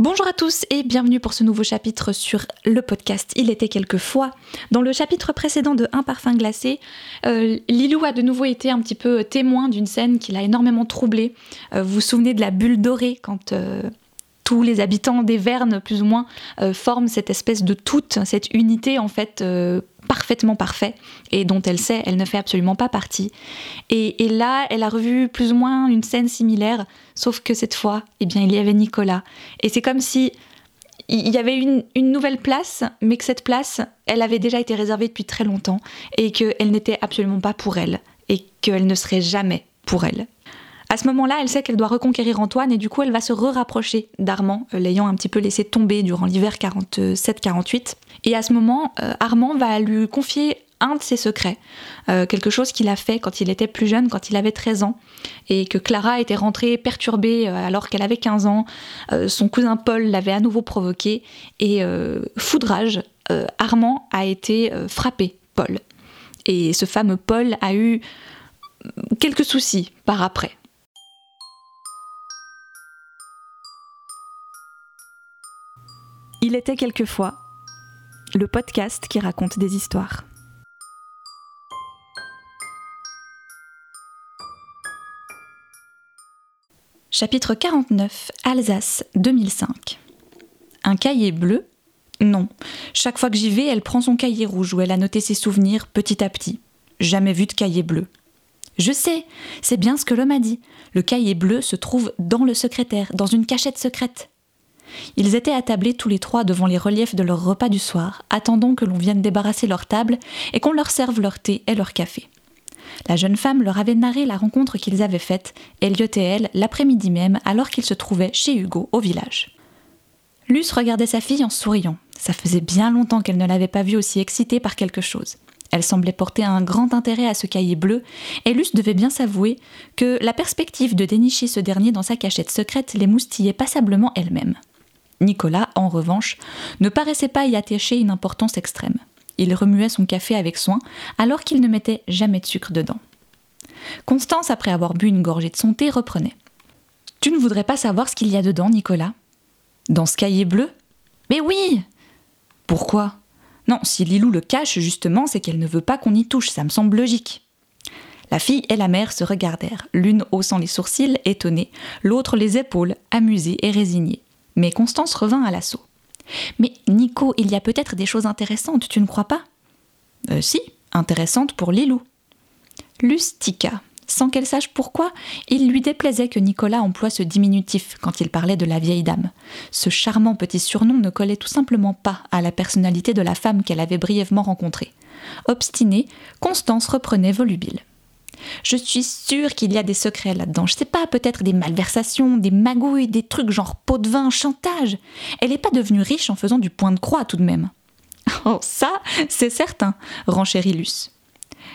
Bonjour à tous et bienvenue pour ce nouveau chapitre sur le podcast Il était quelquefois. Dans le chapitre précédent de Un parfum glacé, euh, Lilou a de nouveau été un petit peu témoin d'une scène qui l'a énormément troublée. Euh, vous vous souvenez de la bulle dorée quand euh, tous les habitants des Vernes, plus ou moins, forment cette espèce de toute, cette unité en fait parfaitement parfait et dont elle sait elle ne fait absolument pas partie. Et, là, elle a revu plus ou moins une scène similaire, sauf que cette fois, eh bien, il y avait Nicolas. Et c'est comme si il y avait une, une, nouvelle place, mais que cette place, elle avait déjà été réservée depuis très longtemps et qu'elle n'était absolument pas pour elle et qu'elle ne serait jamais pour elle. À ce moment-là, elle sait qu'elle doit reconquérir Antoine et du coup, elle va se re-rapprocher d'Armand, euh, l'ayant un petit peu laissé tomber durant l'hiver 47-48. Et à ce moment, euh, Armand va lui confier un de ses secrets, euh, quelque chose qu'il a fait quand il était plus jeune, quand il avait 13 ans, et que Clara était rentrée perturbée alors qu'elle avait 15 ans. son cousin Paul l'avait à nouveau provoqué, et foudrage, Armand a été frappé, Paul. Et ce fameux Paul a eu quelques soucis par après. Il était quelquefois le podcast qui raconte des histoires. Chapitre 49 Alsace 2005 Un cahier bleu? Non. Chaque fois que j'y vais, elle prend son cahier rouge où elle a noté ses souvenirs petit à petit. Jamais vu de cahier bleu. Je sais, c'est bien ce que l'homme a dit. Le cahier bleu se trouve dans le secrétaire, dans une cachette secrète. Ils étaient attablés tous les trois devant les reliefs de leur repas du soir, attendant que l'on vienne débarrasser leur table et qu'on leur serve leur thé et leur café. La jeune femme leur avait narré la rencontre qu'ils avaient faite, Elliot et elle, l'après-midi même, alors qu'ils se trouvaient chez Hugo, au village. Luce regardait sa fille en souriant. Ça faisait bien longtemps qu'elle ne l'avait pas vue aussi excitée par quelque chose. Elle semblait porter un grand intérêt à ce cahier bleu, et Luce devait bien s'avouer que la perspective de dénicher ce dernier dans sa cachette secrète les moustillait passablement elle-même. Nicolas, en revanche, ne paraissait pas y attacher une importance extrême. Il remuait son café avec soin, alors qu'il ne mettait jamais de sucre dedans. Constance, après avoir bu une gorgée de son thé, reprenait. Tu ne voudrais pas savoir ce qu'il y a dedans, Nicolas Dans ce cahier bleu Mais oui Pourquoi Non, si Lilou le cache, justement, c'est qu'elle ne veut pas qu'on y touche, ça me semble logique. La fille et la mère se regardèrent, l'une haussant les sourcils, étonnée, l'autre les épaules, amusée et résignée. Mais Constance revint à l'assaut. Mais Nico, il y a peut-être des choses intéressantes, tu ne crois pas? Euh, Si, intéressantes pour Lilou. Lustica. Sans qu'elle sache pourquoi, il lui déplaisait que Nicolas emploie ce diminutif quand il parlait de la vieille dame. Ce charmant petit surnom ne collait tout simplement pas à la personnalité de la femme qu'elle avait brièvement rencontrée. Obstinée, Constance reprenait volubile. Je suis sûre qu'il y a des secrets là-dedans. Je sais pas, peut-être des malversations, des magouilles, des trucs genre pot de vin, chantage. Elle n'est pas devenue riche en faisant du point de croix tout de même. Oh, ça, c'est certain, renchérit.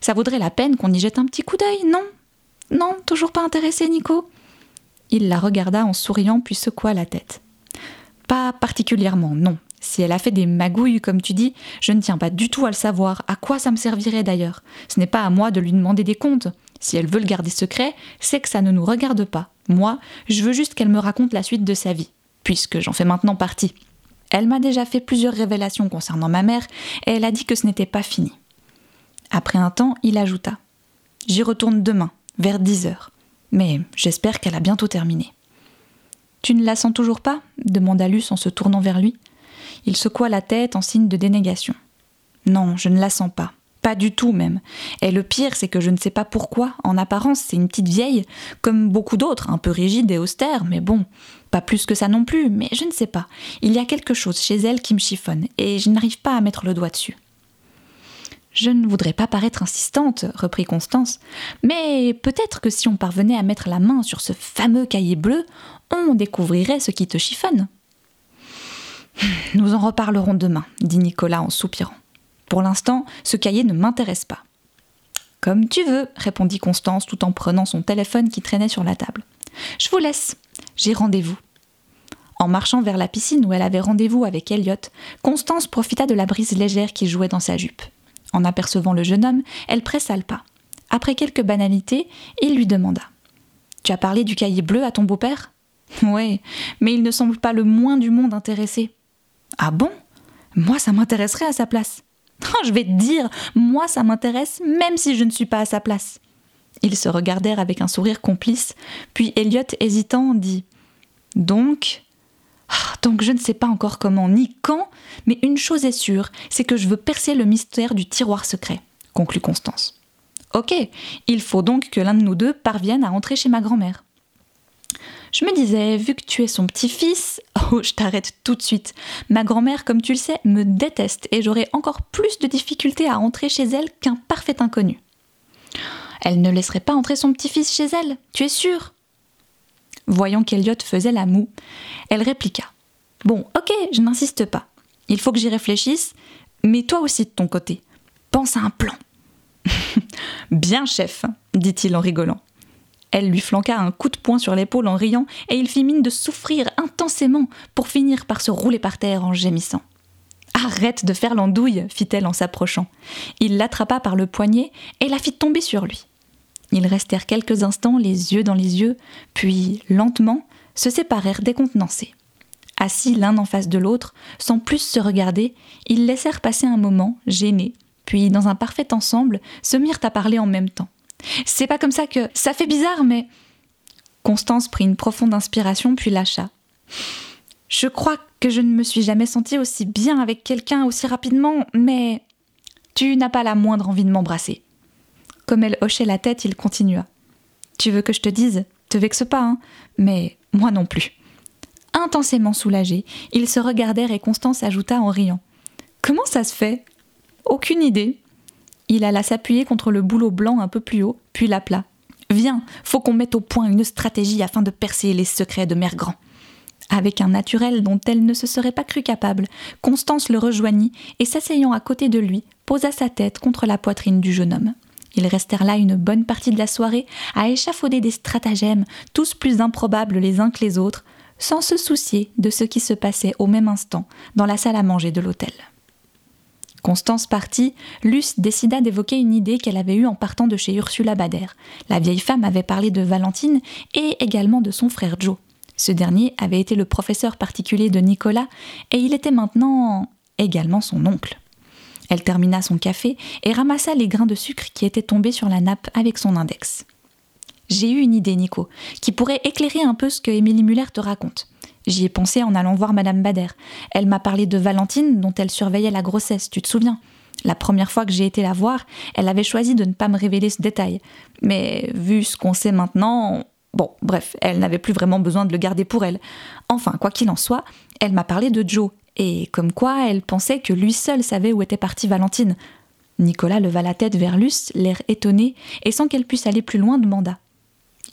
Ça vaudrait la peine qu'on y jette un petit coup d'œil, non? Non, toujours pas intéressé, Nico? Il la regarda en souriant puis secoua la tête. Pas particulièrement, non. Si elle a fait des magouilles, comme tu dis, je ne tiens pas du tout à le savoir. À quoi ça me servirait d'ailleurs? Ce n'est pas à moi de lui demander des comptes. Si elle veut le garder secret, c'est que ça ne nous regarde pas. Moi, je veux juste qu'elle me raconte la suite de sa vie, puisque j'en fais maintenant partie. Elle m'a déjà fait plusieurs révélations concernant ma mère, et elle a dit que ce n'était pas fini. Après un temps, il ajouta J'y retourne demain, vers 10 heures. Mais j'espère qu'elle a bientôt terminé. Tu ne la sens toujours pas demanda Luce en se tournant vers lui. Il secoua la tête en signe de dénégation. Non, je ne la sens pas. Pas du tout même. Et le pire, c'est que je ne sais pas pourquoi. En apparence, c'est une petite vieille, comme beaucoup d'autres, un peu rigide et austère, mais bon, pas plus que ça non plus, mais je ne sais pas. Il y a quelque chose chez elle qui me chiffonne, et je n'arrive pas à mettre le doigt dessus. Je ne voudrais pas paraître insistante, reprit Constance, mais peut-être que si on parvenait à mettre la main sur ce fameux cahier bleu, on découvrirait ce qui te chiffonne. Nous en reparlerons demain, dit Nicolas en soupirant. Pour l'instant, ce cahier ne m'intéresse pas. Comme tu veux, répondit Constance tout en prenant son téléphone qui traînait sur la table. Je vous laisse, j'ai rendez-vous. En marchant vers la piscine où elle avait rendez-vous avec Elliot, Constance profita de la brise légère qui jouait dans sa jupe. En apercevant le jeune homme, elle pressa le pas. Après quelques banalités, il lui demanda Tu as parlé du cahier bleu à ton beau-père Ouais, mais il ne semble pas le moins du monde intéressé. Ah bon? Moi, ça m'intéresserait à sa place. Je vais te dire, moi, ça m'intéresse même si je ne suis pas à sa place. Ils se regardèrent avec un sourire complice, puis Elliot, hésitant, dit Donc ah, Donc je ne sais pas encore comment ni quand, mais une chose est sûre, c'est que je veux percer le mystère du tiroir secret, conclut Constance. Ok, il faut donc que l'un de nous deux parvienne à entrer chez ma grand-mère. Je me disais, vu que tu es son petit-fils, oh, je t'arrête tout de suite. Ma grand-mère, comme tu le sais, me déteste et j'aurai encore plus de difficultés à entrer chez elle qu'un parfait inconnu. Elle ne laisserait pas entrer son petit-fils chez elle, tu es sûr? Voyant qu'Eliot faisait la moue, elle répliqua. Bon, ok, je n'insiste pas. Il faut que j'y réfléchisse, mais toi aussi de ton côté. Pense à un plan. Bien, chef, dit-il en rigolant. Elle lui flanqua un coup de poing sur l'épaule en riant, et il fit mine de souffrir intensément pour finir par se rouler par terre en gémissant. Arrête de faire l'andouille, fit-elle en s'approchant. Il l'attrapa par le poignet et la fit tomber sur lui. Ils restèrent quelques instants les yeux dans les yeux, puis, lentement, se séparèrent décontenancés. Assis l'un en face de l'autre, sans plus se regarder, ils laissèrent passer un moment, gênés, puis, dans un parfait ensemble, se mirent à parler en même temps. C'est pas comme ça que. Ça fait bizarre, mais. Constance prit une profonde inspiration, puis lâcha. Je crois que je ne me suis jamais sentie aussi bien avec quelqu'un aussi rapidement, mais. Tu n'as pas la moindre envie de m'embrasser. Comme elle hochait la tête, il continua. Tu veux que je te dise Te vexe pas, hein Mais moi non plus. Intensément soulagés, ils se regardèrent et Constance ajouta en riant. Comment ça se fait? Aucune idée. Il alla s'appuyer contre le boulot blanc un peu plus haut, puis l'appela. Viens, faut qu'on mette au point une stratégie afin de percer les secrets de Mère Grand. Avec un naturel dont elle ne se serait pas crue capable, Constance le rejoignit et s'asseyant à côté de lui, posa sa tête contre la poitrine du jeune homme. Ils restèrent là une bonne partie de la soirée à échafauder des stratagèmes, tous plus improbables les uns que les autres, sans se soucier de ce qui se passait au même instant dans la salle à manger de l'hôtel. Constance partie, Luce décida d'évoquer une idée qu'elle avait eue en partant de chez Ursula Bader. La vieille femme avait parlé de Valentine et également de son frère Joe. Ce dernier avait été le professeur particulier de Nicolas et il était maintenant également son oncle. Elle termina son café et ramassa les grains de sucre qui étaient tombés sur la nappe avec son index. J'ai eu une idée, Nico, qui pourrait éclairer un peu ce que Émilie Muller te raconte. J'y ai pensé en allant voir Madame Bader. Elle m'a parlé de Valentine, dont elle surveillait la grossesse, tu te souviens? La première fois que j'ai été la voir, elle avait choisi de ne pas me révéler ce détail. Mais vu ce qu'on sait maintenant, Bon, bref, elle n'avait plus vraiment besoin de le garder pour elle. Enfin, quoi qu'il en soit, elle m'a parlé de Joe, et comme quoi elle pensait que lui seul savait où était partie Valentine. Nicolas leva la tête vers Luce, l'air étonné, et sans qu'elle puisse aller plus loin, demanda.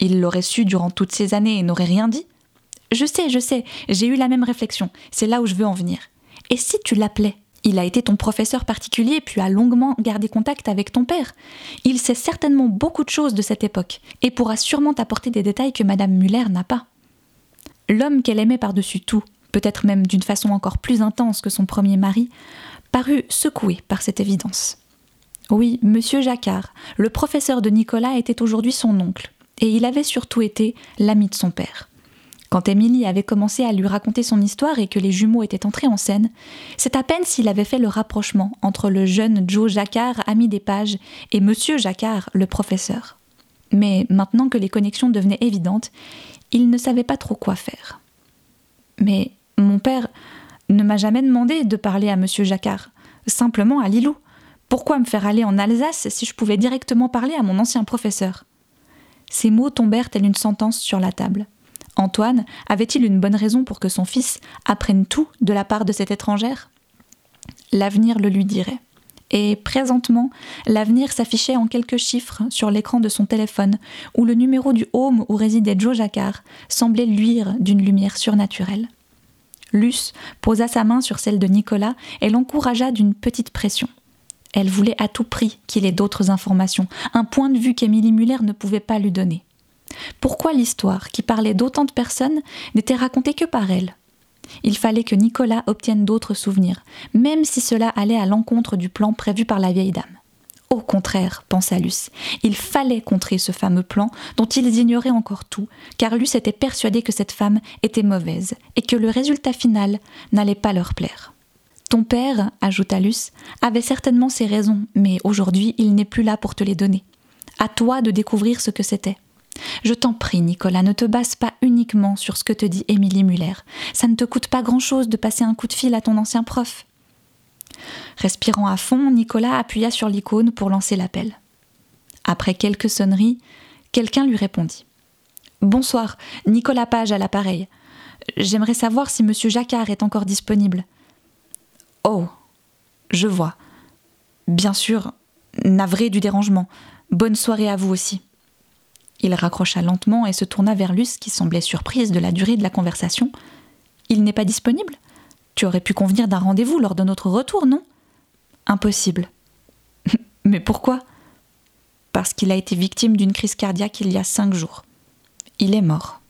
Il l'aurait su durant toutes ces années et n'aurait rien dit Je sais, je sais, j'ai eu la même réflexion, c'est là où je veux en venir. Et si tu l'appelais il a été ton professeur particulier puis a longuement gardé contact avec ton père. Il sait certainement beaucoup de choses de cette époque et pourra sûrement t'apporter des détails que Madame Muller n'a pas. L'homme qu'elle aimait par-dessus tout, peut-être même d'une façon encore plus intense que son premier mari, parut secoué par cette évidence. Oui, monsieur Jacquard, le professeur de Nicolas était aujourd'hui son oncle, et il avait surtout été l'ami de son père. Quand Émilie avait commencé à lui raconter son histoire et que les jumeaux étaient entrés en scène, c'est à peine s'il avait fait le rapprochement entre le jeune Joe Jacquard, ami des pages, et Monsieur Jacquard, le professeur. Mais maintenant que les connexions devenaient évidentes, il ne savait pas trop quoi faire. Mais mon père ne m'a jamais demandé de parler à Monsieur Jacquard, simplement à Lilou. Pourquoi me faire aller en Alsace si je pouvais directement parler à mon ancien professeur? Ces mots tombèrent telle une sentence sur la table. Antoine avait-il une bonne raison pour que son fils apprenne tout de la part de cette étrangère? L'avenir le lui dirait. Et présentement, l'avenir s'affichait en quelques chiffres sur l'écran de son téléphone, où le numéro du home où résidait Joe Jacquard semblait luire d'une lumière surnaturelle. Luce posa sa main sur celle de Nicolas et l'encouragea d'une petite pression. Elle voulait à tout prix qu'il ait d'autres informations, un point de vue qu'Émilie Muller ne pouvait pas lui donner. Pourquoi l'histoire, qui parlait d'autant de personnes, n'était racontée que par elle? Il fallait que Nicolas obtienne d'autres souvenirs, même si cela allait à l'encontre du plan prévu par la vieille dame. Au contraire, pensa Luce, il fallait contrer ce fameux plan dont ils ignoraient encore tout, car Luce était persuadé que cette femme était mauvaise et que le résultat final n'allait pas leur plaire. Ton père, ajouta Luce, avait certainement ses raisons, mais aujourd'hui il n'est plus là pour te les donner. À toi de découvrir ce que c'était. Je t'en prie, Nicolas, ne te base pas uniquement sur ce que te dit Émilie Muller. Ça ne te coûte pas grand-chose de passer un coup de fil à ton ancien prof. Respirant à fond, Nicolas appuya sur l'icône pour lancer l'appel. Après quelques sonneries, quelqu'un lui répondit. Bonsoir, Nicolas Page à l'appareil. J'aimerais savoir si M. Jacquard est encore disponible. Oh, je vois. Bien sûr, navré du dérangement. Bonne soirée à vous aussi. Il raccrocha lentement et se tourna vers Luce qui semblait surprise de la durée de la conversation. Il n'est pas disponible Tu aurais pu convenir d'un rendez-vous lors de notre retour, non? Impossible. Mais pourquoi? Parce qu'il a été victime d'une crise cardiaque il y a cinq jours. Il est mort.